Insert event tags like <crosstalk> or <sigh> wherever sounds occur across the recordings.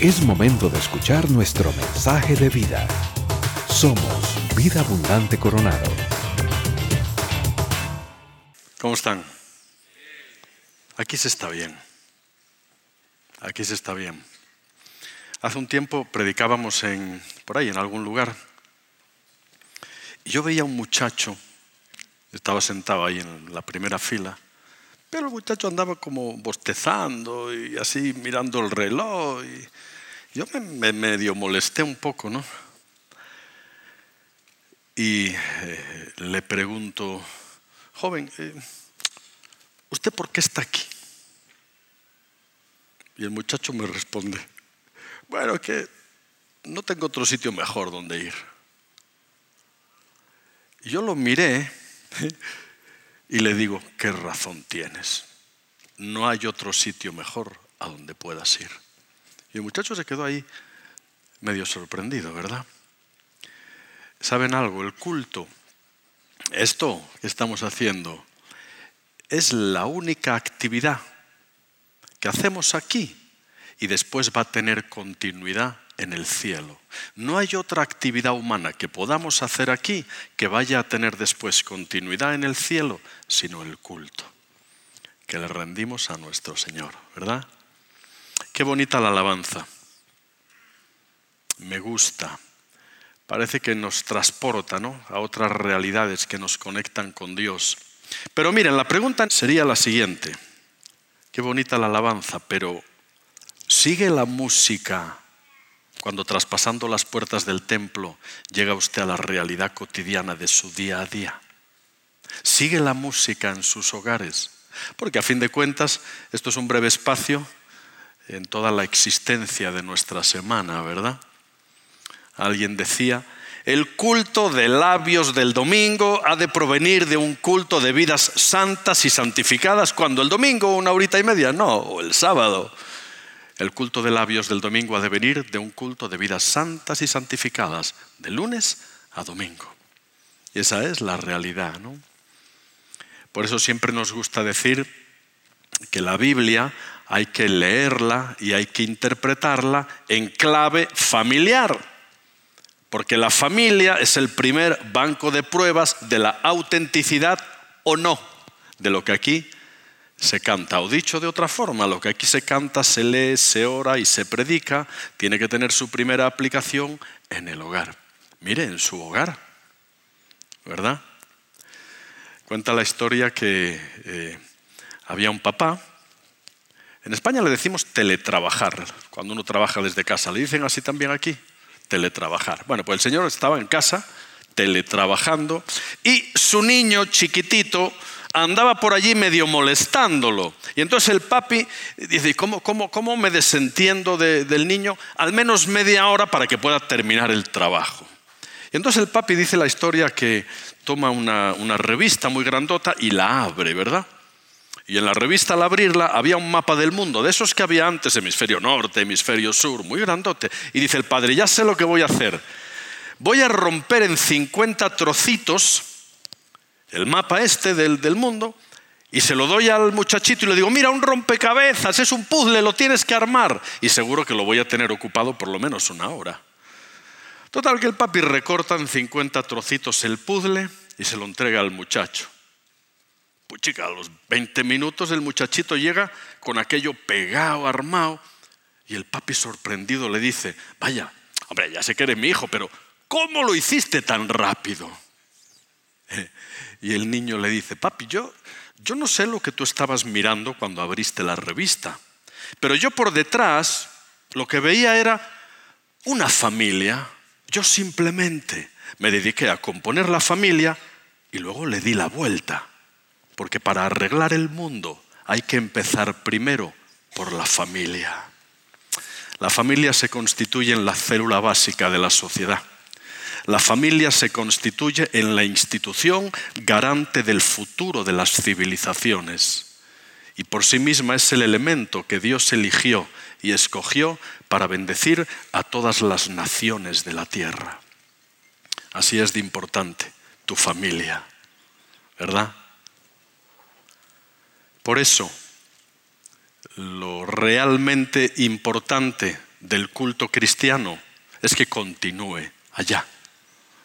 Es momento de escuchar nuestro mensaje de vida. Somos Vida Abundante Coronado. ¿Cómo están? Aquí se está bien. Aquí se está bien. Hace un tiempo predicábamos en, por ahí, en algún lugar. Y yo veía a un muchacho, estaba sentado ahí en la primera fila, pero el muchacho andaba como bostezando y así mirando el reloj. Yo me, medio molesté un poco, ¿no? Y eh, le pregunto, joven, eh, ¿usted por qué está aquí? Y el muchacho me responde, bueno, que no tengo otro sitio mejor donde ir. Y yo lo miré <laughs> y le digo, ¿qué razón tienes? No hay otro sitio mejor a donde puedas ir. Y el muchacho se quedó ahí medio sorprendido, ¿verdad? ¿Saben algo? El culto, esto que estamos haciendo, es la única actividad que hacemos aquí y después va a tener continuidad en el cielo. No hay otra actividad humana que podamos hacer aquí que vaya a tener después continuidad en el cielo, sino el culto que le rendimos a nuestro Señor, ¿verdad? Qué bonita la alabanza. Me gusta. Parece que nos transporta ¿no? a otras realidades que nos conectan con Dios. Pero miren, la pregunta sería la siguiente. Qué bonita la alabanza, pero ¿sigue la música cuando traspasando las puertas del templo llega usted a la realidad cotidiana de su día a día? ¿Sigue la música en sus hogares? Porque a fin de cuentas, esto es un breve espacio en toda la existencia de nuestra semana, ¿verdad? Alguien decía, el culto de labios del domingo ha de provenir de un culto de vidas santas y santificadas, cuando el domingo una horita y media, no, o el sábado. El culto de labios del domingo ha de venir de un culto de vidas santas y santificadas, de lunes a domingo. Y esa es la realidad, ¿no? Por eso siempre nos gusta decir que la Biblia hay que leerla y hay que interpretarla en clave familiar, porque la familia es el primer banco de pruebas de la autenticidad o no de lo que aquí se canta. O dicho de otra forma, lo que aquí se canta, se lee, se ora y se predica, tiene que tener su primera aplicación en el hogar. Mire, en su hogar, ¿verdad? Cuenta la historia que eh, había un papá en España le decimos teletrabajar, cuando uno trabaja desde casa. ¿Le dicen así también aquí? Teletrabajar. Bueno, pues el señor estaba en casa teletrabajando y su niño chiquitito andaba por allí medio molestándolo. Y entonces el papi dice, ¿cómo, me desentiendo del niño? Al menos media hora para que pueda terminar el trabajo. Y entonces el papi dice la historia que toma una, una revista muy grandota y la abre, ¿verdad? Y en la revista al abrirla había un mapa del mundo, de esos que había antes, hemisferio norte, hemisferio sur, muy grandote. Y dice el padre, ya sé lo que voy a hacer. Voy a romper en 50 trocitos el mapa este del, del mundo y se lo doy al muchachito y le digo, mira, un rompecabezas, es un puzzle, lo tienes que armar. Y seguro que lo voy a tener ocupado por lo menos una hora. Total que el papi recorta en 50 trocitos el puzzle y se lo entrega al muchacho. Pues chica, a los 20 minutos el muchachito llega con aquello pegado, armado, y el papi sorprendido le dice, vaya, hombre, ya sé que eres mi hijo, pero ¿cómo lo hiciste tan rápido? <laughs> Y el niño le dice, papi, yo, yo no sé lo que tú estabas mirando cuando abriste la revista, pero yo por detrás lo que veía era una familia. Yo simplemente me dediqué a componer la familia y luego le di la vuelta. Porque para arreglar el mundo hay que empezar primero por la familia. La familia se constituye en la célula básica de la sociedad. La familia se constituye en la institución garante del futuro de las civilizaciones. Y por sí misma es el elemento que Dios eligió y escogió para bendecir a todas las naciones de la tierra. Así es de importante tu familia, ¿verdad? Por eso, lo realmente importante del culto cristiano es que continúe allá,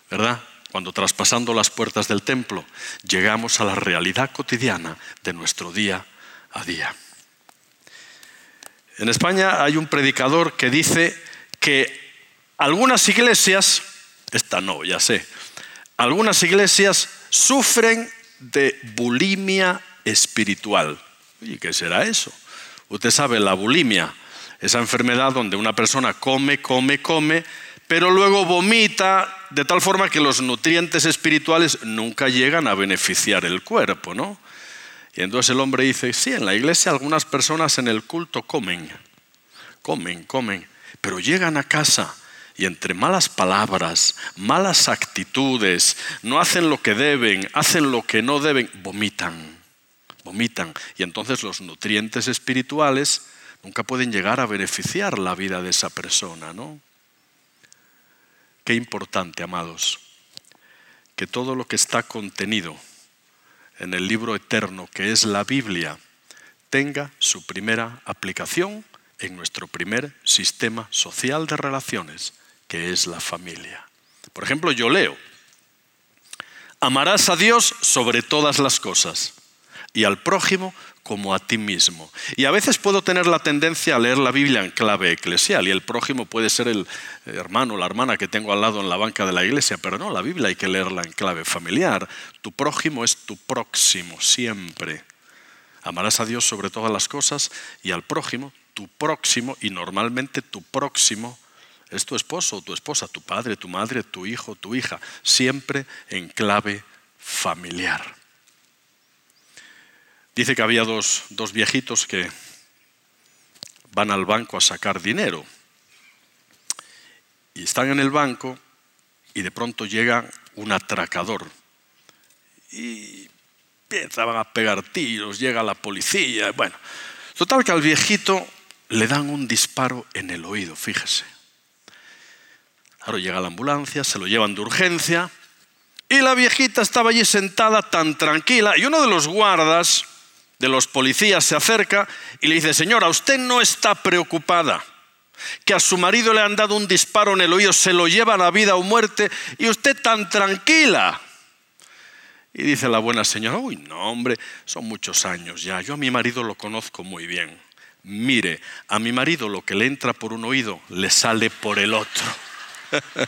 ¿verdad? Cuando traspasando las puertas del templo llegamos a la realidad cotidiana de nuestro día a día. En España hay un predicador que dice que algunas iglesias, esta no, ya sé, algunas iglesias sufren de bulimia espiritual. ¿Y qué será eso? Usted sabe, la bulimia, esa enfermedad donde una persona come, come, come, pero luego vomita de tal forma que los nutrientes espirituales nunca llegan a beneficiar el cuerpo, ¿no? Y entonces el hombre dice, sí, en la iglesia algunas personas en el culto comen, comen, comen, pero llegan a casa y entre malas palabras, malas actitudes, no hacen lo que deben, hacen lo que no deben, vomitan, vomitan. Y entonces los nutrientes espirituales nunca pueden llegar a beneficiar la vida de esa persona, ¿no? Qué importante, amados, que todo lo que está contenido en el libro eterno que es la Biblia tenga su primera aplicación en nuestro primer sistema social de relaciones, que es la familia. Por ejemplo, yo leo, amarás a Dios sobre todas las cosas y al prójimo como a ti mismo. Y a veces puedo tener la tendencia a leer la Biblia en clave eclesial y el prójimo puede ser el hermano o la hermana que tengo al lado en la banca de la iglesia, pero no, la Biblia hay que leerla en clave familiar. Tu prójimo es tu próximo siempre. Amarás a Dios sobre todas las cosas y al prójimo, tu próximo, y normalmente tu próximo es tu esposo o tu esposa, tu padre, tu madre, tu hijo, tu hija, siempre en clave familiar. Dice que había dos, dos viejitos que van al banco a sacar dinero. Y están en el banco y de pronto llega un atracador. Y empiezan a pegar tiros, llega la policía, bueno, total que al viejito le dan un disparo en el oído, fíjese. Ahora llega la ambulancia, se lo llevan de urgencia y la viejita estaba allí sentada tan tranquila y uno de los guardas de los policías se acerca y le dice, señora, usted no está preocupada que a su marido le han dado un disparo en el oído, se lo lleva a la vida o muerte y usted tan tranquila. Y dice la buena señora, uy, no, hombre, son muchos años ya, yo a mi marido lo conozco muy bien. Mire, a mi marido lo que le entra por un oído le sale por el otro. <laughs>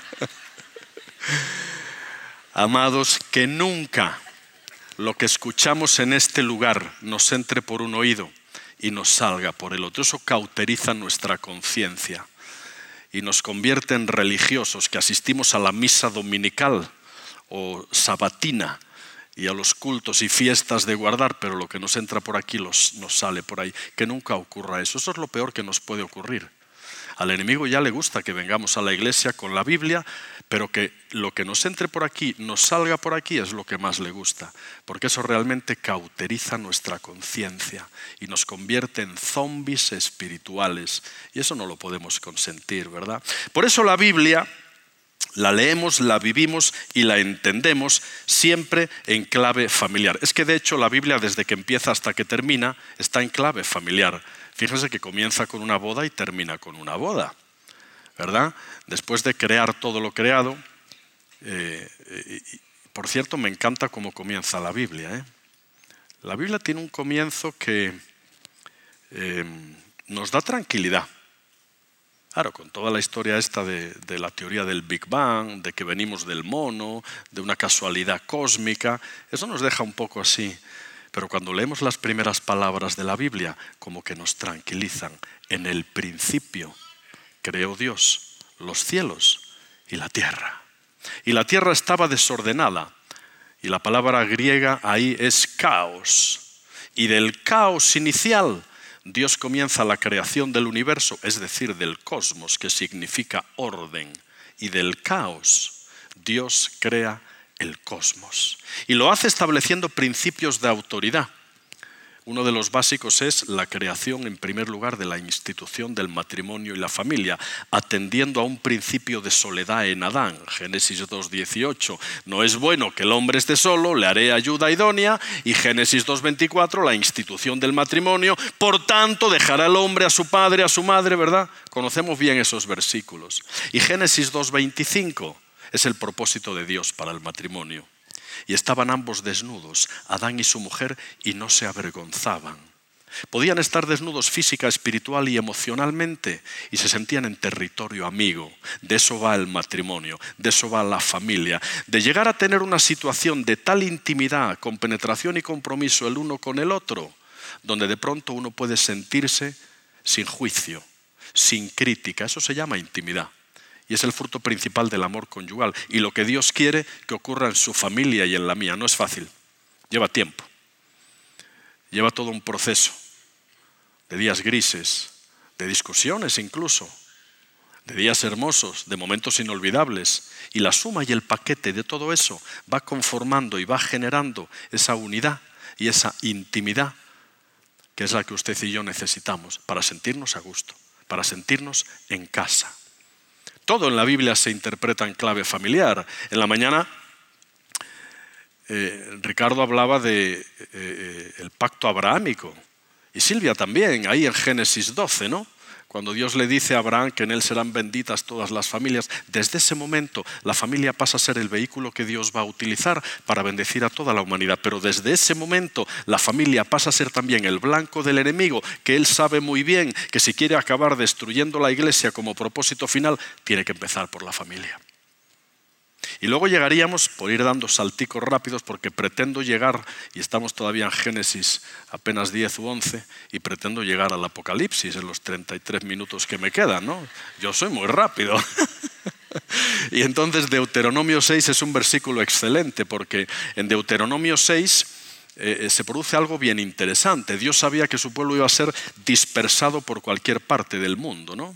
Amados, que nunca lo que escuchamos en este lugar nos entre por un oído y nos salga por el otro. Eso cauteriza nuestra conciencia y nos convierte en religiosos que asistimos a la misa dominical o sabatina y a los cultos y fiestas de guardar, pero lo que nos entra por aquí nos sale por ahí. Que nunca ocurra eso. Eso es lo peor que nos puede ocurrir. Al enemigo ya le gusta que vengamos a la iglesia con la Biblia, pero que lo que nos entre por aquí, nos salga por aquí, es lo que más le gusta, porque eso realmente cauteriza nuestra conciencia y nos convierte en zombies espirituales. Y eso no lo podemos consentir, ¿verdad? Por eso la Biblia la leemos, la vivimos y la entendemos siempre en clave familiar. Es que de hecho la Biblia desde que empieza hasta que termina está en clave familiar. Fíjense que comienza con una boda y termina con una boda, ¿verdad? Después de crear todo lo creado, eh, por cierto, me encanta cómo comienza la Biblia. ¿eh? La Biblia tiene un comienzo que eh, nos da tranquilidad. Claro, con toda la historia esta de, la teoría del Big Bang, de que venimos del mono, de una casualidad cósmica, eso nos deja un poco así. Pero cuando leemos las primeras palabras de la Biblia, como que nos tranquilizan. En el principio creó Dios los cielos y la tierra. Y la tierra estaba desordenada. Y la palabra griega ahí es caos. Y del caos inicial Dios comienza la creación del universo, es decir, del cosmos, que significa orden. Y del caos Dios crea el cosmos. Y lo hace estableciendo principios de autoridad. Uno de los básicos es la creación, en primer lugar, de la institución del matrimonio y la familia, atendiendo a un principio de soledad en Adán. Génesis 2.18. No es bueno que el hombre esté solo, le haré ayuda idónea. Y Génesis 2.24, la institución del matrimonio. Por tanto, dejará el hombre a su padre, a su madre, ¿verdad? Conocemos bien esos versículos. Y Génesis 2.25 es el propósito de Dios para el matrimonio. Y estaban ambos desnudos, Adán y su mujer, y no se avergonzaban. Podían estar desnudos física, espiritual y emocionalmente y se sentían en territorio amigo. De eso va el matrimonio, de eso va la familia. De llegar a tener una situación de tal intimidad, con penetración y compromiso el uno con el otro, donde de pronto uno puede sentirse sin juicio, sin crítica. Eso se llama intimidad y es el fruto principal del amor conyugal. Y lo que Dios quiere que ocurra en su familia y en la mía no es fácil, lleva tiempo, lleva todo un proceso de días grises, de discusiones incluso, de días hermosos, de momentos inolvidables. Y la suma y el paquete de todo eso va conformando y va generando esa unidad y esa intimidad que es la que usted y yo necesitamos para sentirnos a gusto, para sentirnos en casa. Todo en la Biblia se interpreta en clave familiar. En la mañana eh, Ricardo hablaba de, eh, eh, el pacto abrahámico y Silvia también, ahí en Génesis 12, ¿no? Cuando Dios le dice a Abraham que en él serán benditas todas las familias, desde ese momento la familia pasa a ser el vehículo que Dios va a utilizar para bendecir a toda la humanidad. Pero desde ese momento la familia pasa a ser también el blanco del enemigo, que él sabe muy bien que si quiere acabar destruyendo la iglesia como propósito final, tiene que empezar por la familia. Y luego llegaríamos, por ir dando salticos rápidos, porque pretendo llegar, y estamos todavía en Génesis apenas 10 u 11, y pretendo llegar al Apocalipsis en los 33 minutos que me quedan, ¿no? Yo soy muy rápido. <laughs> y entonces Deuteronomio 6 es un versículo excelente, porque en Deuteronomio 6 eh, eh, se produce algo bien interesante. Dios sabía que su pueblo iba a ser dispersado por cualquier parte del mundo, ¿no?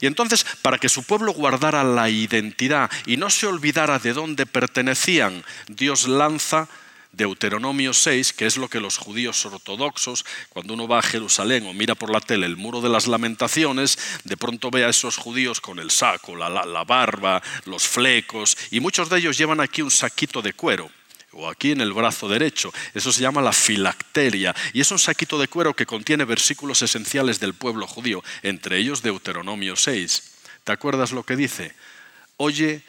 Y entonces, para que su pueblo guardara la identidad y no se olvidara de dónde pertenecían, Dios lanza Deuteronomio 6, que es lo que los judíos ortodoxos, cuando uno va a Jerusalén o mira por la tele el muro de las lamentaciones, de pronto ve a esos judíos con el saco, la, la barba, los flecos, y muchos de ellos llevan aquí un saquito de cuero o aquí en el brazo derecho. Eso se llama la filacteria y es un saquito de cuero que contiene versículos esenciales del pueblo judío, entre ellos Deuteronomio 6. ¿Te acuerdas lo que dice? Oye,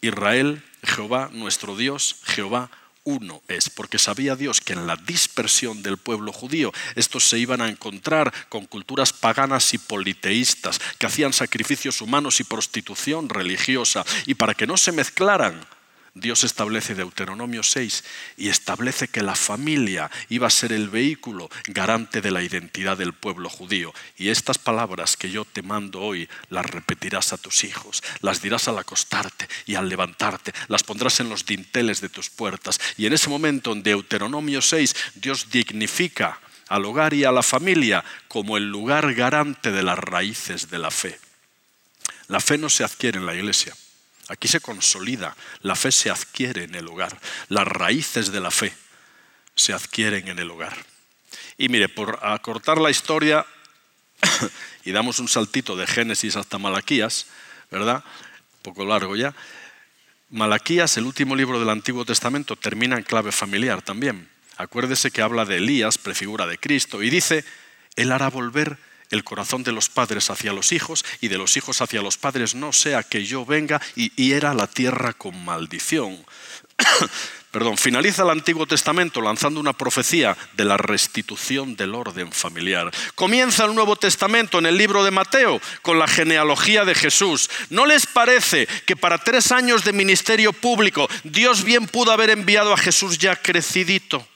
Israel, Jehová, nuestro Dios, Jehová uno es, porque sabía Dios que en la dispersión del pueblo judío estos se iban a encontrar con culturas paganas y politeístas, que hacían sacrificios humanos y prostitución religiosa, y para que no se mezclaran, Dios establece Deuteronomio 6 y establece que la familia iba a ser el vehículo garante de la identidad del pueblo judío. Y estas palabras que yo te mando hoy las repetirás a tus hijos, las dirás al acostarte y al levantarte, las pondrás en los dinteles de tus puertas. Y en ese momento, en Deuteronomio 6, Dios dignifica al hogar y a la familia como el lugar garante de las raíces de la fe. La fe no se adquiere en la iglesia. Aquí se consolida, la fe se adquiere en el hogar, las raíces de la fe se adquieren en el hogar. Y mire, por acortar la historia, <coughs> y damos un saltito de Génesis hasta Malaquías, ¿verdad? Un poco largo ya. Malaquías, el último libro del Antiguo Testamento, termina en clave familiar también. Acuérdese que habla de Elías, prefigura de Cristo, y dice, Él hará volver el corazón de los padres hacia los hijos y de los hijos hacia los padres, no sea que yo venga y hiera la tierra con maldición. <coughs> Perdón, finaliza el Antiguo Testamento lanzando una profecía de la restitución del orden familiar. Comienza el Nuevo Testamento en el libro de Mateo con la genealogía de Jesús. ¿No les parece que para tres años de ministerio público Dios bien pudo haber enviado a Jesús ya crecidito?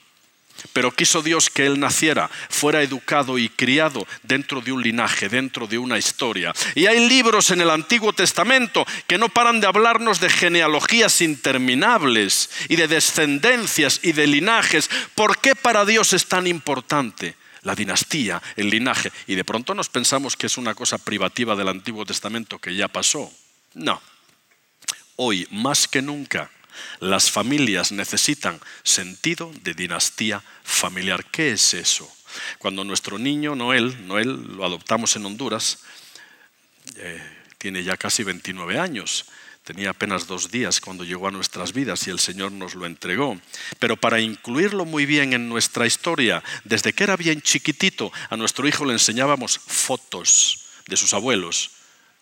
Pero quiso Dios que él naciera, fuera educado y criado dentro de un linaje, dentro de una historia. Y hay libros en el Antiguo Testamento que no paran de hablarnos de genealogías interminables y de descendencias y de linajes. ¿Por qué para Dios es tan importante? la dinastía, el linaje, y de pronto nos pensamos que es una cosa privativa del Antiguo Testamento que ya pasó. No. Hoy, más que nunca, las familias necesitan sentido de dinastía familiar. ¿Qué es eso? Cuando nuestro niño, Noel, Noel lo adoptamos en Honduras, eh, tiene ya casi 29 años, tenía apenas dos días cuando llegó a nuestras vidas y el Señor nos lo entregó. Pero para incluirlo muy bien en nuestra historia, desde que era bien chiquitito, a nuestro hijo le enseñábamos fotos de sus abuelos,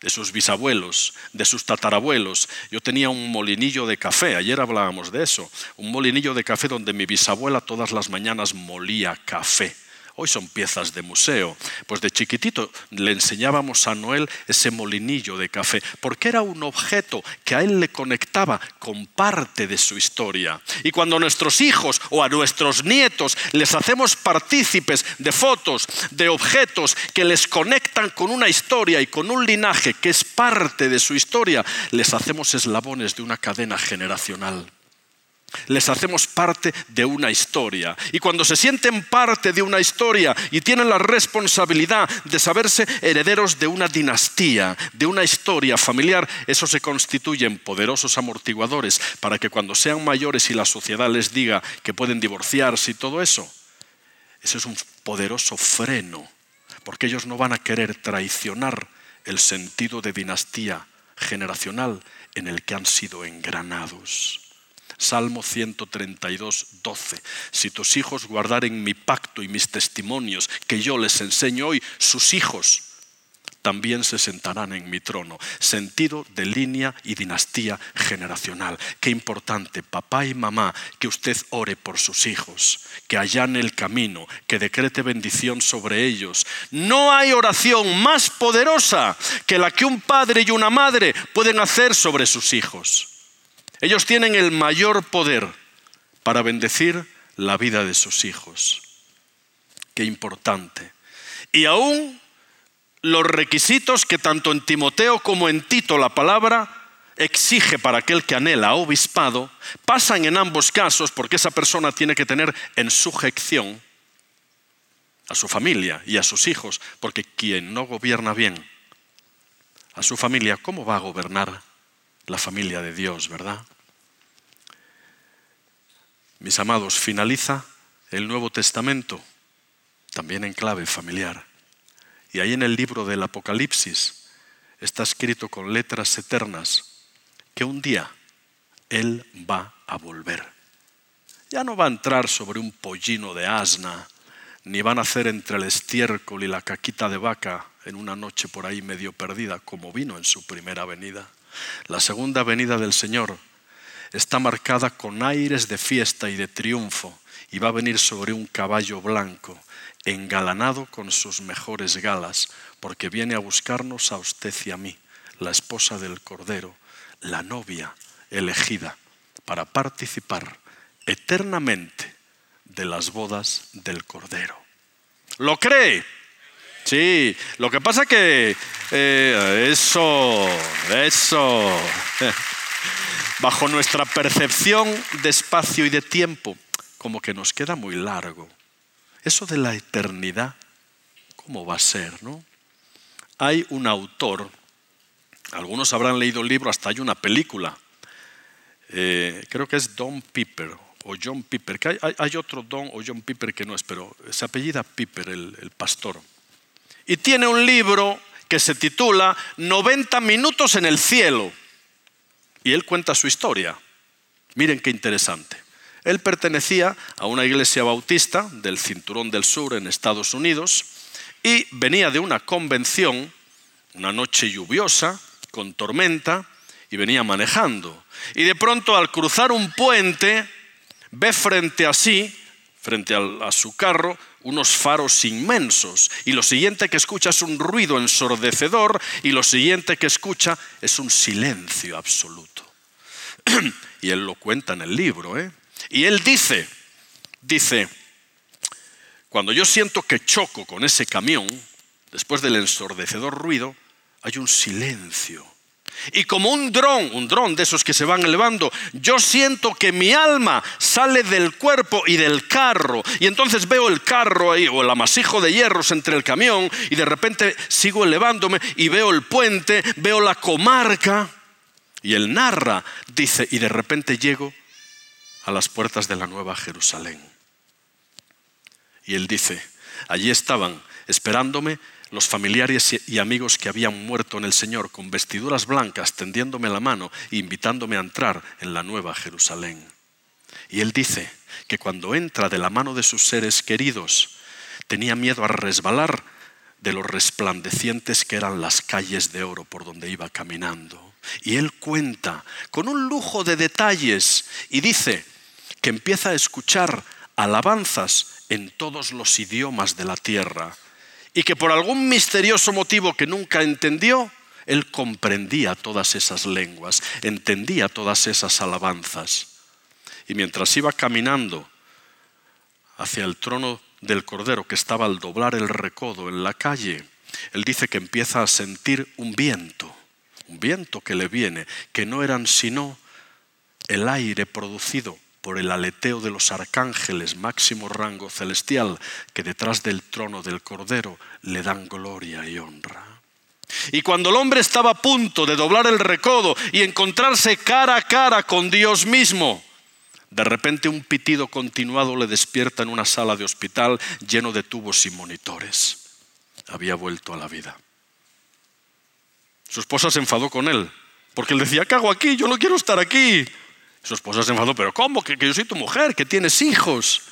de sus bisabuelos, de sus tatarabuelos. Yo tenía un molinillo de café, ayer hablábamos de eso, un molinillo de café donde mi bisabuela todas las mañanas molía café hoy son piezas de museo. Pues de chiquitito le enseñábamos a Noel ese molinillo de café, porque era un objeto que a él le conectaba con parte de su historia. Y cuando a nuestros hijos o a nuestros nietos les hacemos partícipes de fotos, de objetos que les conectan con una historia y con un linaje que es parte de su historia, les hacemos eslabones de una cadena generacional les hacemos parte de una historia. Y cuando se sienten parte de una historia y tienen la responsabilidad de saberse herederos de una dinastía, de una historia familiar, eso se constituye en poderosos amortiguadores para que cuando sean mayores y la sociedad les diga que pueden divorciarse y todo eso, ese es un poderoso freno, porque ellos no van a querer traicionar el sentido de dinastía generacional en el que han sido engranados. Salmo 132, 12. Si tus hijos guardaren mi pacto y mis testimonios que yo les enseño hoy, sus hijos también se sentarán en mi trono. Sentido de línea y dinastía generacional. Qué importante, papá y mamá, que usted ore por sus hijos, que allane el camino, que decrete bendición sobre ellos. No hay oración más poderosa que la que un padre y una madre pueden hacer sobre sus hijos. Ellos tienen el mayor poder para bendecir la vida de sus hijos. Qué importante. Y aún los requisitos que tanto en Timoteo como en Tito la palabra exige para aquel que anhela obispado, pasan en ambos casos porque esa persona tiene que tener en sujeción a su familia y a sus hijos, porque quien no gobierna bien a su familia, ¿cómo va a gobernar la familia de Dios, verdad? Mis amados, finaliza el Nuevo Testamento también en clave familiar. Y ahí en el libro del Apocalipsis está escrito con letras eternas que un día Él va a volver. Ya no va a entrar sobre un pollino de asna, ni van a hacer entre el estiércol y la caquita de vaca en una noche por ahí medio perdida, como vino en su primera venida. La segunda venida del Señor está marcada con aires de fiesta y de triunfo y va a venir sobre un caballo blanco, engalanado con sus mejores galas, porque viene a buscarnos a usted y a mí, la esposa del Cordero, la novia elegida, para participar eternamente de las bodas del Cordero. ¿Lo cree? Sí, lo que pasa que eh, eso, eso. <laughs> bajo nuestra percepción de espacio y de tiempo, como que nos queda muy largo. Eso de la eternidad, ¿cómo va a ser? No? Hay un autor, algunos habrán leído el libro, hasta hay una película, eh, creo que es Don Piper o John Piper, que hay, otro Don o John Piper que no es, pero se apellida Piper, el, el pastor. Y tiene un libro que se titula 90 minutos en el cielo y él cuenta su historia. Miren qué interesante. Él pertenecía a una iglesia bautista del Cinturón del Sur en Estados Unidos y venía de una convención, una noche lluviosa, con tormenta, y venía manejando. Y de pronto al cruzar un puente, ve frente a sí, frente a, su carro, unos faros inmensos. Y lo siguiente que escucha es un ruido ensordecedor y lo siguiente que escucha es un silencio absoluto. <clears throat> y él lo cuenta en el libro. ¿eh? Y él dice, dice, cuando yo siento que choco con ese camión, después del ensordecedor ruido, hay un silencio. Y como un dron, un dron de esos que se van elevando, yo siento que mi alma sale del cuerpo y del carro. Y entonces veo el carro ahí, o el amasijo de hierros entre el camión, y de repente sigo elevándome y veo el puente, veo la comarca. Y él narra, dice, y de repente llego a las puertas de la Nueva Jerusalén. Y él dice, Allí estaban esperándome los familiares y amigos que habían muerto en el Señor con vestiduras blancas, tendiéndome la mano e invitándome a entrar en la nueva Jerusalén. Y él dice que cuando entra de la mano de sus seres queridos, tenía miedo a resbalar de los resplandecientes que eran las calles de oro por donde iba caminando. Y él cuenta con un lujo de detalles y dice que empieza a escuchar alabanzas en todos los idiomas de la tierra y que por algún misterioso motivo que nunca entendió, él comprendía todas esas lenguas, entendía todas esas alabanzas. Y mientras iba caminando hacia el trono del Cordero que estaba al doblar el recodo en la calle, él dice que empieza a sentir un viento, un viento que le viene, que no eran sino el aire producido por el aleteo de los arcángeles, máximo rango celestial, que detrás del trono del Cordero le dan gloria y honra. Y cuando el hombre estaba a punto de doblar el recodo y encontrarse cara a cara con Dios mismo, de repente un pitido continuado le despierta en una sala de hospital lleno de tubos y monitores. Había vuelto a la vida. Su esposa se enfadó con él, porque él decía, ¿qué hago aquí? Yo no quiero estar aquí. Su esposa se enfadó, pero ¿cómo? Que, yo soy tu mujer, que tienes hijos.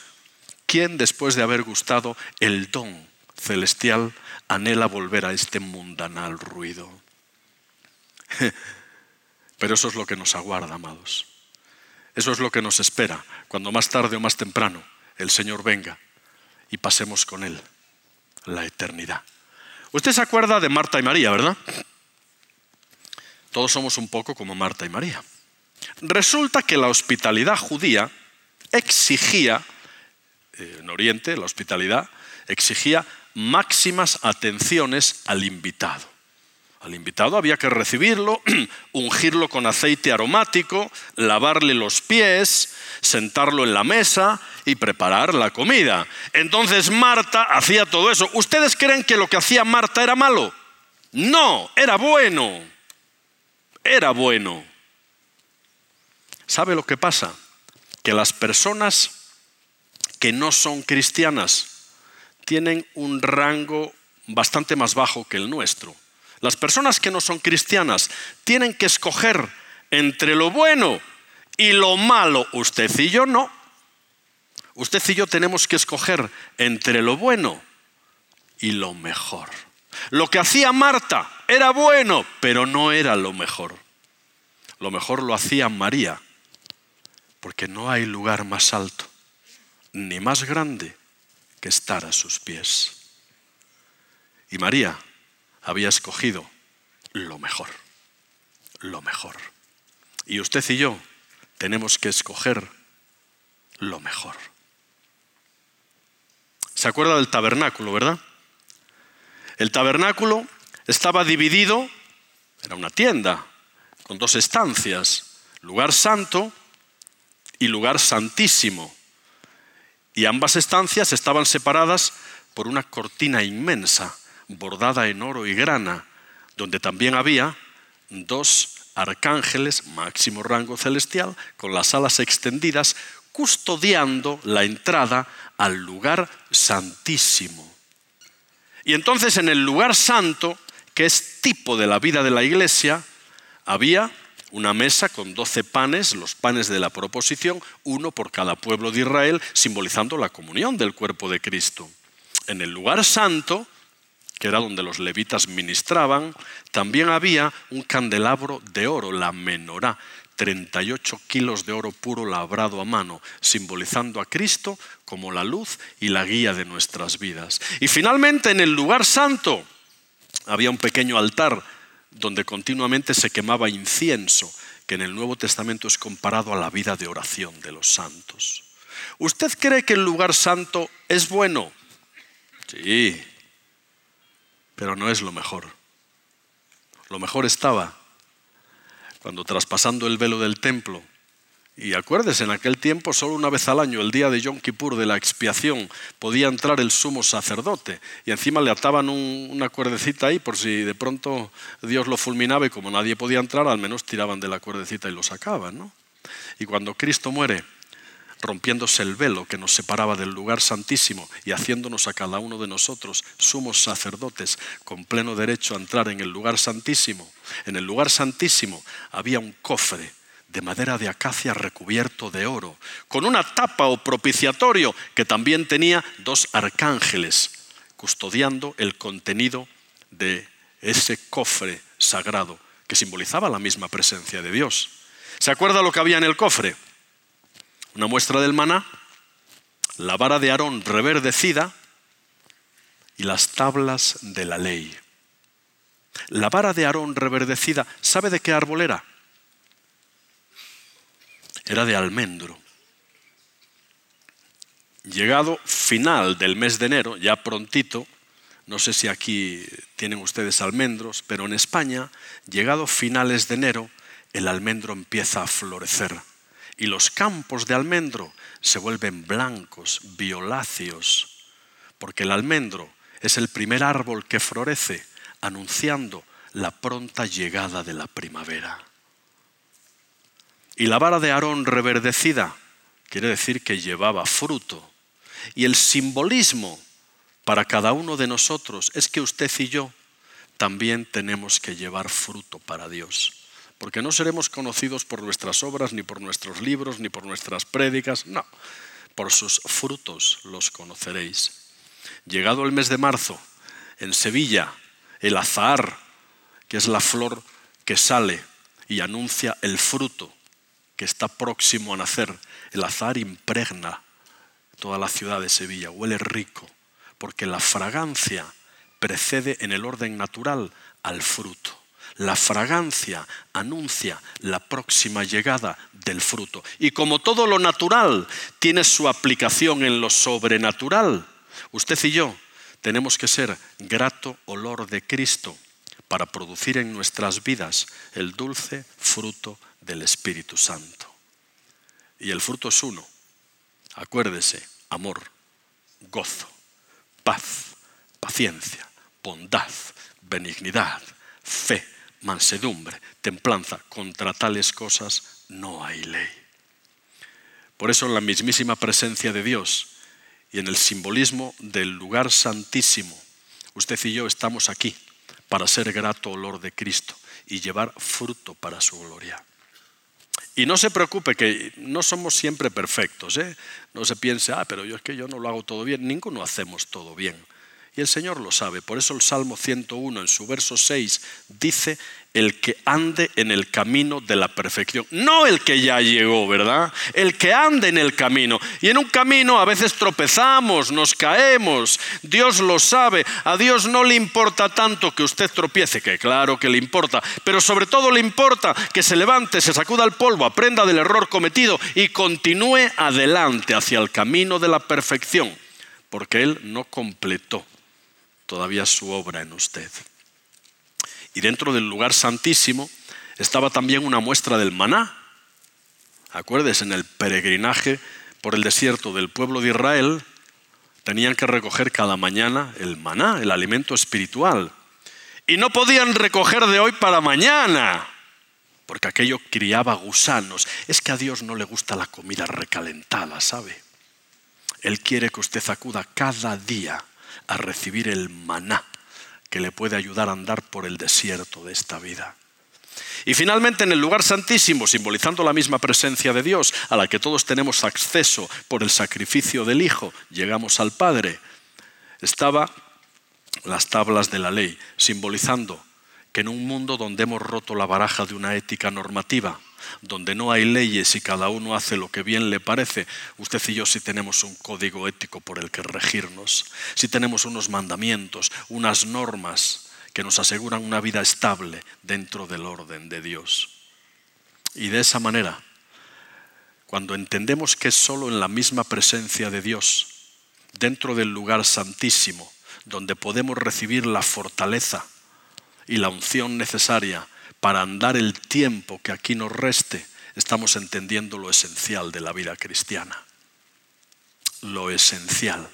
¿Quién después de haber gustado el don celestial anhela volver a este mundanal ruido? <laughs> Pero eso es lo que nos aguarda, amados. Eso es lo que nos espera cuando más tarde o más temprano el Señor venga y pasemos con Él la eternidad. Usted se acuerda de Marta y María, ¿verdad? Todos somos un poco como Marta y María. Resulta que la hospitalidad judía exigía, eh, en Oriente, la hospitalidad exigía máximas atenciones al invitado. Al invitado había que recibirlo, <clears throat> ungirlo con aceite aromático, lavarle los pies, sentarlo en la mesa y preparar la comida. Entonces Marta hacía todo eso. ¿Ustedes creen que lo que hacía Marta era malo? No, era bueno. Era bueno. ¿Sabe lo que pasa? Que las personas que no son cristianas tienen un rango bastante más bajo que el nuestro. Las personas que no son cristianas tienen que escoger entre lo bueno y lo malo. Usted y yo no. Usted y yo tenemos que escoger entre lo bueno y lo mejor. Lo que hacía Marta era bueno, pero no era lo mejor. Lo mejor lo hacía María porque no hay lugar más alto ni más grande que estar a sus pies. Y María había escogido lo mejor, lo mejor. Y usted y yo tenemos que escoger lo mejor. ¿Se acuerda del tabernáculo, verdad? El tabernáculo estaba dividido, era una tienda, con dos estancias, lugar santo y lugar santísimo. Y ambas estancias estaban separadas por una cortina inmensa, bordada en oro y grana, donde también había dos arcángeles, máximo rango celestial, con las alas extendidas, custodiando la entrada al lugar santísimo. Y entonces en el lugar santo, que es tipo de la vida de la iglesia, había una mesa con doce panes, los panes de la proposición, uno por cada pueblo de Israel, simbolizando la comunión del cuerpo de Cristo. En el lugar santo, que era donde los levitas ministraban, también había un candelabro de oro, la menorá, 38 kilos de oro puro labrado a mano, simbolizando a Cristo como la luz y la guía de nuestras vidas. Y finalmente en el lugar santo había un pequeño altar donde continuamente se quemaba incienso, que en el Nuevo Testamento es comparado a la vida de oración de los santos. ¿Usted cree que el lugar santo es bueno? Sí, pero no es lo mejor. Lo mejor estaba cuando traspasando el velo del templo y acuérdese, en aquel tiempo solo una vez al año, el día de Yom Kippur de la expiación, podía entrar el sumo sacerdote y encima le ataban una cuerdecita ahí por si de pronto Dios lo fulminaba y como nadie podía entrar, al menos tiraban de la cuerdecita y lo sacaban. ¿no? Y cuando Cristo muere, rompiéndose el velo que nos separaba del lugar santísimo y haciéndonos a cada uno de nosotros sumos sacerdotes con pleno derecho a entrar en el lugar santísimo. En el lugar santísimo había un cofre de madera de acacia recubierto de oro, con una tapa o propiciatorio que también tenía dos arcángeles custodiando el contenido de ese cofre sagrado que simbolizaba la misma presencia de Dios. ¿Se acuerda lo que había en el cofre? Una muestra del maná, la vara de Aarón reverdecida y las tablas de la ley. La vara de Aarón reverdecida, ¿sabe de qué árbol era? Era de almendro. Llegado final del mes de enero, ya prontito, no sé si aquí tienen ustedes almendros, pero en España, llegado finales de enero, el almendro empieza a florecer y los campos de almendro se vuelven blancos, violáceos, porque el almendro es el primer árbol que florece anunciando la pronta llegada de la primavera. Y la vara de Aarón reverdecida quiere decir que llevaba fruto. Y el simbolismo para cada uno de nosotros es que usted y yo también tenemos que llevar fruto para Dios. Porque no seremos conocidos por nuestras obras, ni por nuestros libros, ni por nuestras prédicas, no. Por sus frutos los conoceréis. Llegado el mes de marzo, en Sevilla, el azahar, que es la flor que sale y anuncia el fruto que está próximo a nacer, el azahar impregna toda la ciudad de Sevilla, huele rico porque la fragancia precede en el orden natural al fruto. La fragancia anuncia la próxima llegada del fruto. Y como todo lo natural tiene su aplicación en lo sobrenatural, usted y yo tenemos que ser grato olor de Cristo para producir en nuestras vidas el dulce fruto del Espíritu Santo. Y el fruto es uno. Acuérdese, amor, gozo, paz, paciencia, bondad, benignidad, fe, mansedumbre, templanza. Contra tales cosas no hay ley. Por eso en la mismísima presencia de Dios y en el simbolismo del lugar santísimo, usted y yo estamos aquí para ser grato olor de Cristo y llevar fruto para su gloria. Y no se preocupe que no somos siempre perfectos, ¿eh? No se piense, ah, pero yo es que yo no lo hago todo bien. Ninguno hacemos todo bien. Y el Señor lo sabe. Por eso el Salmo 101 en su verso 6 dice, el que ande en el camino de la perfección. No el que ya llegó, ¿verdad? El que ande en el camino. Y en un camino a veces tropezamos, nos caemos. Dios lo sabe. A Dios no le importa tanto que usted tropiece, que claro que le importa. Pero sobre todo le importa que se levante, se sacuda el polvo, aprenda del error cometido y continúe adelante hacia el camino de la perfección. Porque Él no completó todavía su obra en usted. Y dentro del lugar santísimo estaba también una muestra del maná. Acuérdese, en el peregrinaje por el desierto del pueblo de Israel, tenían que recoger cada mañana el maná, el alimento espiritual. Y no podían recoger de hoy para mañana, porque aquello criaba gusanos. Es que a Dios no le gusta la comida recalentada, ¿sabe? Él quiere que usted acuda cada día a recibir el maná que le puede ayudar a andar por el desierto de esta vida. Y finalmente en el lugar santísimo, simbolizando la misma presencia de Dios a la que todos tenemos acceso por el sacrificio del Hijo, llegamos al Padre, estaba las tablas de la ley, simbolizando que en un mundo donde hemos roto la baraja de una ética normativa, donde no hay leyes y cada uno hace lo que bien le parece, usted y yo sí tenemos un código ético por el que regirnos, sí tenemos unos mandamientos, unas normas que nos aseguran una vida estable dentro del orden de Dios. Y de esa manera, cuando entendemos que solo en la misma presencia de Dios, dentro del lugar santísimo, donde podemos recibir la fortaleza y la unción necesaria para andar el tiempo que aquí nos reste, estamos entendiendo lo esencial de la vida cristiana. Lo esencial.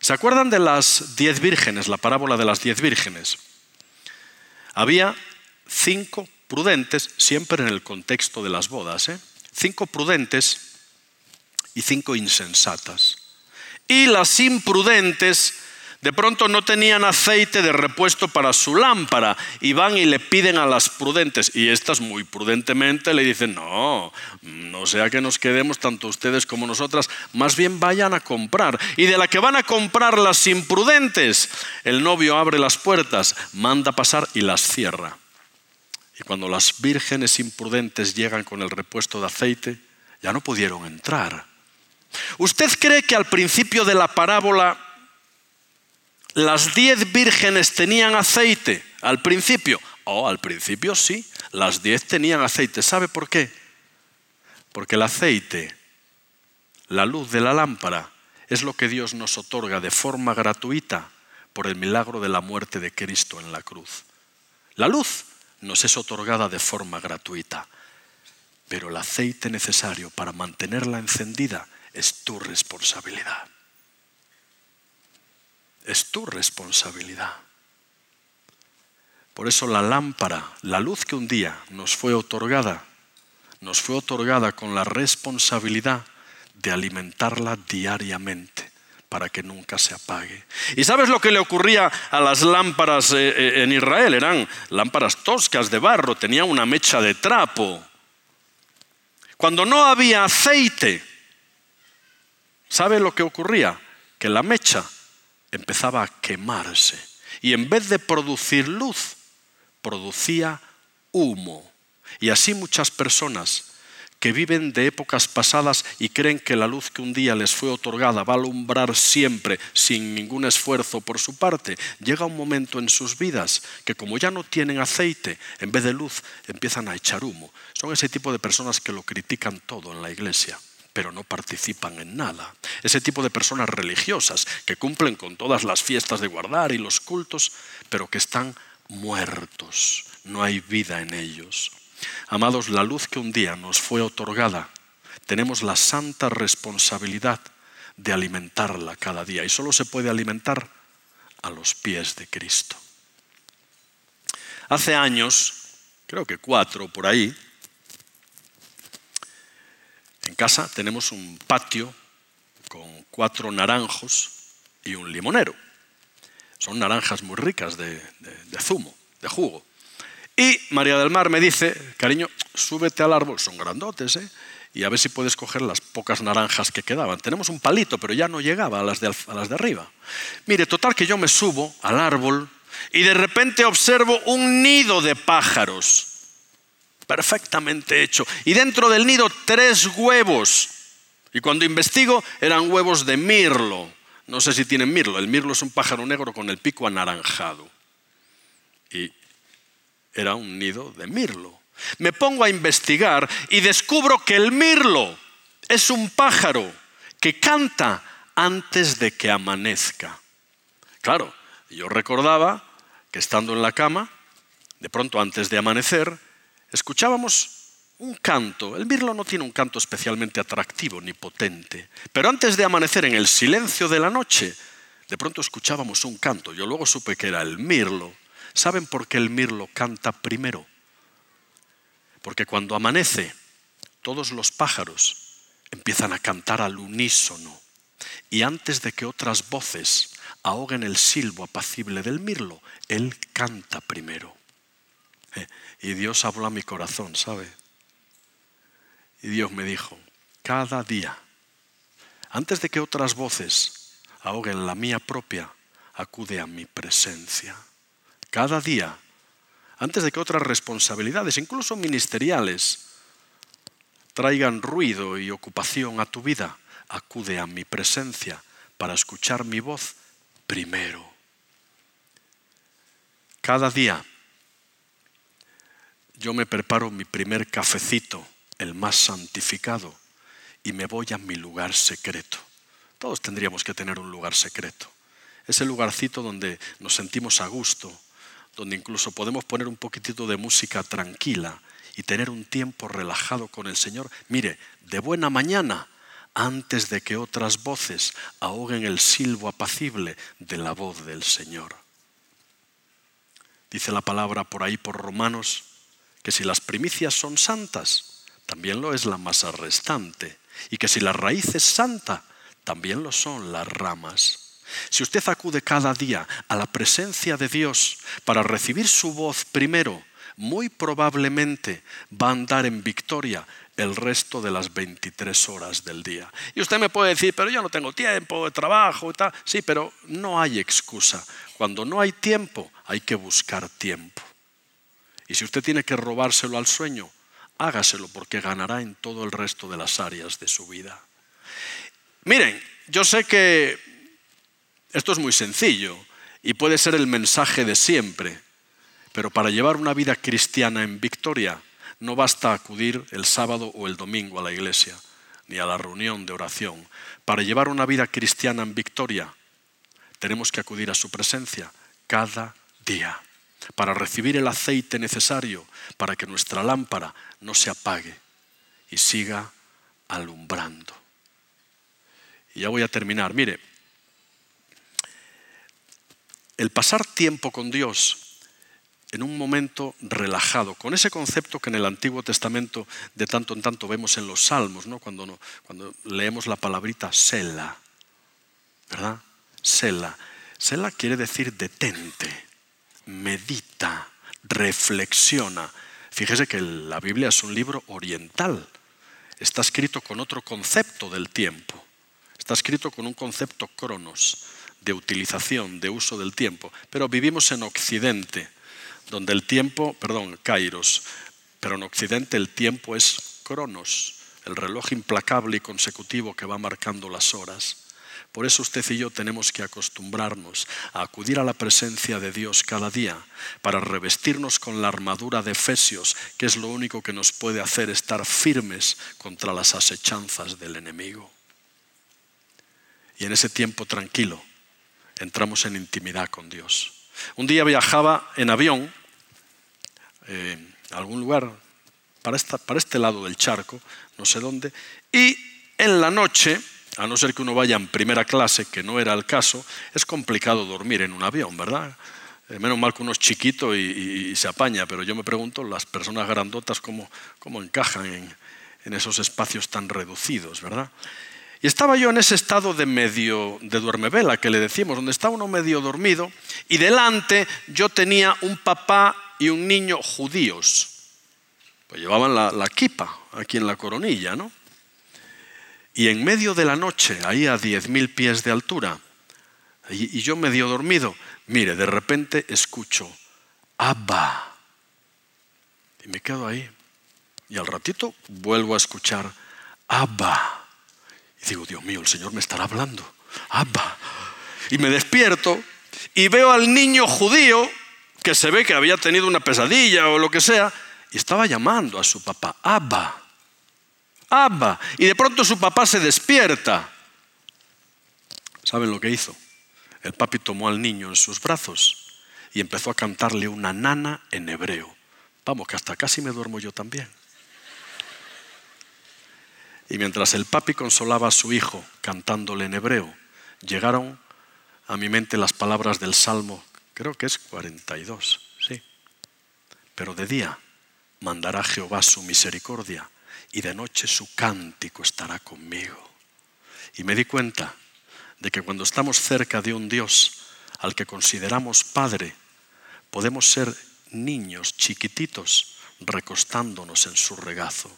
¿Se acuerdan de las diez vírgenes, la parábola de las diez vírgenes? Había cinco prudentes, siempre en el contexto de las bodas, ¿eh? cinco prudentes y cinco insensatas. Y las imprudentes de pronto no tenían aceite de repuesto para su lámpara y van y le piden a las prudentes y estas muy prudentemente le dicen, no, no sea que nos quedemos tanto ustedes como nosotras, más bien vayan a comprar. Y de la que van a comprar las imprudentes, el novio abre las puertas, manda pasar y las cierra. Y cuando las vírgenes imprudentes llegan con el repuesto de aceite, ya no pudieron entrar. ¿Usted cree que al principio de la parábola las diez vírgenes tenían aceite al principio. Oh, al principio sí, las diez tenían aceite. ¿Sabe por qué? Porque el aceite, la luz de la lámpara, es lo que Dios nos otorga de forma gratuita por el milagro de la muerte de Cristo en la cruz. La luz nos es otorgada de forma gratuita, pero el aceite necesario para mantenerla encendida es tu responsabilidad es tu responsabilidad. Por eso la lámpara, la luz que un día nos fue otorgada, nos fue otorgada con la responsabilidad de alimentarla diariamente para que nunca se apague. ¿Y sabes lo que le ocurría a las lámparas eh, eh, en Israel? Eran lámparas toscas de barro, tenían una mecha de trapo. Cuando no había aceite, ¿sabe lo que ocurría? Que la mecha empezaba a quemarse y en vez de producir luz, producía humo. Y así muchas personas que viven de épocas pasadas y creen que la luz que un día les fue otorgada va a alumbrar siempre sin ningún esfuerzo por su parte, llega un momento en sus vidas que como ya no tienen aceite, en vez de luz empiezan a echar humo. Son ese tipo de personas que lo critican todo en la iglesia pero no participan en nada. Ese tipo de personas religiosas que cumplen con todas las fiestas de guardar y los cultos, pero que están muertos, no hay vida en ellos. Amados, la luz que un día nos fue otorgada, tenemos la santa responsabilidad de alimentarla cada día y solo se puede alimentar a los pies de Cristo. Hace años, creo que cuatro por ahí, en casa tenemos un patio con cuatro naranjos y un limonero. Son naranjas muy ricas de, zumo, de jugo. Y María del Mar me dice, cariño, súbete al árbol, son grandotes, ¿eh? y a ver si puedes coger las pocas naranjas que quedaban. Tenemos un palito, pero ya no llegaba a las de, a las de arriba. Mire, total que yo me subo al árbol y de repente observo un nido de pájaros perfectamente hecho. Y dentro del nido tres huevos. Y cuando investigo eran huevos de mirlo. No sé si tienen mirlo. El mirlo es un pájaro negro con el pico anaranjado. Y era un nido de mirlo. Me pongo a investigar y descubro que el mirlo es un pájaro que canta antes de que amanezca. Claro, yo recordaba que estando en la cama, de pronto antes de amanecer, escuchábamos un canto. El mirlo no tiene un canto especialmente atractivo ni potente, pero antes de amanecer en el silencio de la noche, de pronto escuchábamos un canto. Yo luego supe que era el mirlo. ¿Saben por qué el mirlo canta primero? Porque cuando amanece, todos los pájaros empiezan a cantar al unísono. Y antes de que otras voces ahoguen el silbo apacible del mirlo, él canta primero. Y Dios habló a mi corazón, ¿sabe? Y Dios me dijo, cada día, antes de que otras voces ahoguen la mía propia, acude a mi presencia. Cada día, antes de que otras responsabilidades, incluso ministeriales, traigan ruido y ocupación a tu vida, acude a mi presencia para escuchar mi voz primero. Cada día yo me preparo mi primer cafecito, el más santificado, y me voy a mi lugar secreto. Todos tendríamos que tener un lugar secreto. Ese lugarcito donde nos sentimos a gusto, donde incluso podemos poner un poquitito de música tranquila y tener un tiempo relajado con el Señor. Mire, de buena mañana, antes de que otras voces ahoguen el silbo apacible de la voz del Señor. Dice la palabra por ahí por Romanos que si las primicias son santas, también lo es la masa restante. y que si la raíz es santa, también lo son las ramas. Si usted acude cada día a la presencia de Dios para recibir su voz primero, muy probablemente va a andar en victoria el resto de las 23 horas del día. Y usted me puede decir, pero yo no tengo tiempo, trabajo y tal. Sí, pero no hay excusa. Cuando no hay tiempo, hay que buscar tiempo. Y si usted tiene que robárselo al sueño, hágaselo porque ganará en todo el resto de las áreas de su vida. Miren, yo sé que esto es muy sencillo y puede ser el mensaje de siempre, pero para llevar una vida cristiana en victoria no basta acudir el sábado o el domingo a la iglesia, ni a la reunión de oración. Para llevar una vida cristiana en victoria tenemos que acudir a su presencia cada día para recibir el aceite necesario para que nuestra lámpara no se apague y siga alumbrando. Y ya voy a terminar. Mire, el pasar tiempo con Dios en un momento relajado, con ese concepto que en el Antiguo Testamento de tanto en tanto vemos en los Salmos, ¿no? cuando, cuando leemos la palabrita Sela, ¿verdad? Sela. Sela quiere decir detente, medita, reflexiona. Fíjese que la Biblia es un libro oriental, está escrito con otro concepto del tiempo, está escrito con un concepto cronos, de utilización, de uso del tiempo, pero vivimos en Occidente, donde el tiempo, perdón, kairos, pero en Occidente el tiempo es cronos, el reloj implacable y consecutivo que va marcando las horas. Por eso usted y yo tenemos que acostumbrarnos a acudir a la presencia de Dios cada día para revestirnos con la armadura de Efesios, que es lo único que nos puede hacer estar firmes contra las asechanzas del enemigo. Y en ese tiempo tranquilo entramos en intimidad con Dios. Un día viajaba en avión eh, a algún lugar para, para este lado del charco, no sé dónde, y en la noche a no ser que uno vaya en primera clase, que no era el caso, es complicado dormir en un avión, ¿verdad? Eh, menos mal que uno es chiquito y, se apaña, pero yo me pregunto, las personas grandotas, cómo, cómo encajan en, esos espacios tan reducidos, ¿verdad? Y estaba yo en ese estado de medio, de duermevela, que le decimos, donde está uno medio dormido, y delante yo tenía un papá y un niño judíos. Pues llevaban la, la kipa aquí en la coronilla, ¿no? Y en medio de la noche, ahí a 10.000 pies de altura, y yo medio dormido, mire, de repente escucho, Abba. Y me quedo ahí. Y al ratito vuelvo a escuchar, Abba. Y digo, Dios mío, el Señor me estará hablando. Abba. Y me despierto y veo al niño judío que se ve que había tenido una pesadilla o lo que sea, y estaba llamando a su papá, Abba. Abba. Y de pronto su papá se despierta. ¿Saben lo que hizo? El papi tomó al niño en sus brazos y empezó a cantarle una nana en hebreo. Vamos, que hasta casi me duermo yo también. Y mientras el papi consolaba a su hijo cantándole en hebreo, llegaron a mi mente las palabras del Salmo, creo que es 42, sí. Pero de día mandará Jehová su misericordia y de noche su cántico estará conmigo. Y me di cuenta de que cuando estamos cerca de un Dios al que consideramos Padre, podemos ser niños chiquititos recostándonos en su regazo,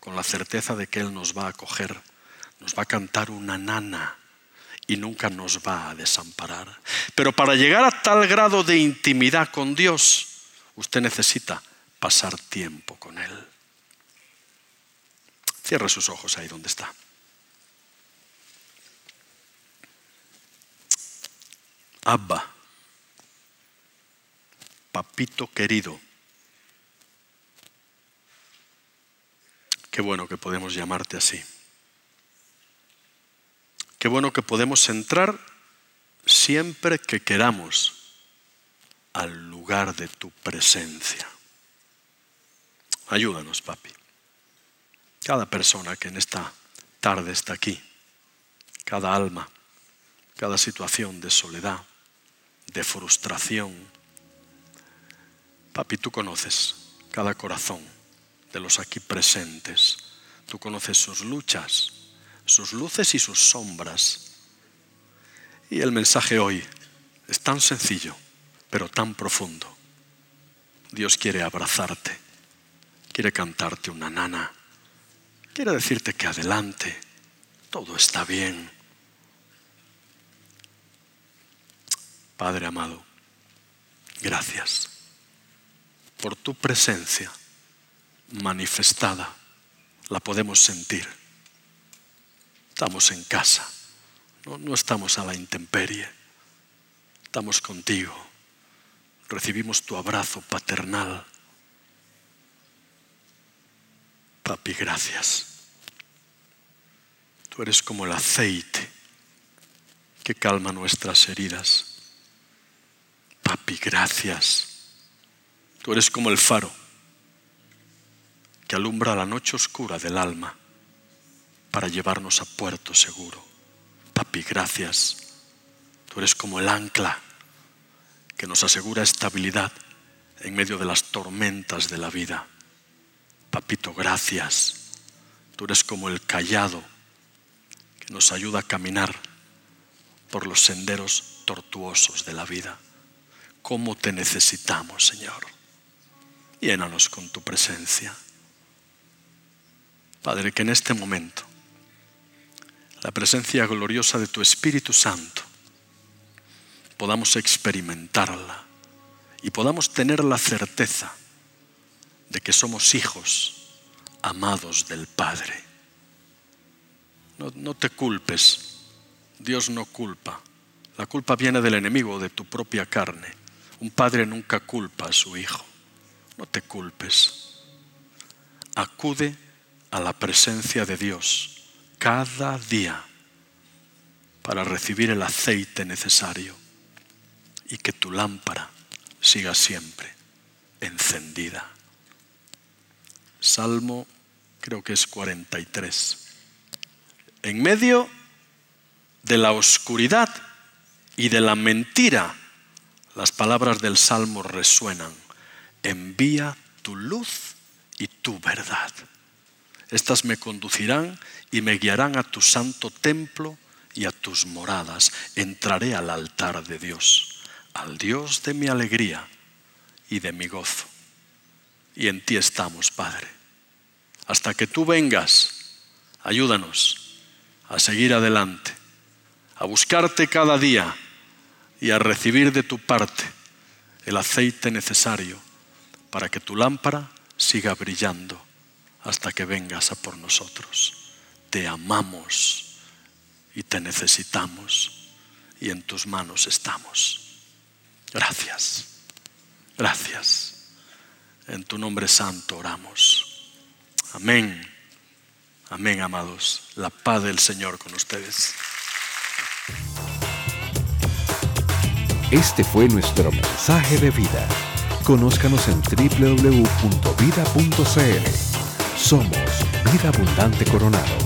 con la certeza de que Él nos va a acoger, nos va a cantar una nana y nunca nos va a desamparar. Pero para llegar a tal grado de intimidad con Dios, usted necesita pasar tiempo con Él. Cierra sus ojos ahí donde está. Abba, papito querido, qué bueno que podemos llamarte así. Qué bueno que podemos entrar siempre que queramos al lugar de tu presencia. Ayúdanos, papi cada persona que en esta tarde está aquí, cada alma, cada situación de soledad, de frustración. Papi, tú conoces cada corazón de los aquí presentes, tú conoces sus luchas, sus luces y sus sombras. Y el mensaje hoy es tan sencillo, pero tan profundo. Dios quiere abrazarte, quiere cantarte una nana, quiere decirte que adelante, todo está bien. Padre amado, gracias por tu presencia manifestada, la podemos sentir. Estamos en casa, no, no estamos a la intemperie, estamos contigo, recibimos tu abrazo paternal. Papi, gracias. Tú eres como el aceite que calma nuestras heridas. Papi, gracias. Tú eres como el faro que alumbra la noche oscura del alma para llevarnos a puerto seguro. Papi, gracias. Tú eres como el ancla que nos asegura estabilidad en medio de las tormentas de la vida. Papito, gracias. Tú eres como el callado que nos ayuda a caminar por los senderos tortuosos de la vida. ¿Cómo te necesitamos, Señor? Llénanos con tu presencia. Padre, que en este momento la presencia gloriosa de tu Espíritu Santo podamos experimentarla y podamos tener la certeza de que somos hijos amados del Padre. No, te culpes, Dios no culpa. La culpa viene del enemigo, de tu propia carne. Un padre nunca culpa a su hijo. No te culpes. Acude a la presencia de Dios cada día para recibir el aceite necesario y que tu lámpara siga siempre encendida. Salmo creo que es 43. En medio de la oscuridad y de la mentira, las palabras del Salmo resuenan envía tu luz y tu verdad. Estas me conducirán y me guiarán a tu santo templo y a tus moradas. Entraré al altar de Dios, al Dios de mi alegría y de mi gozo. Y en ti estamos, Padre. Hasta que tú vengas, ayúdanos a seguir adelante, a buscarte cada día y a recibir de tu parte el aceite necesario para que tu lámpara siga brillando hasta que vengas a por nosotros. Te amamos y te necesitamos y en tus manos estamos. Gracias, gracias. En tu nombre santo oramos. Amén. Amén, amados. La paz del Señor con ustedes. Este fue nuestro mensaje de vida. Conózcanos en www.vida.cl. Somos Vida Abundante Coronado.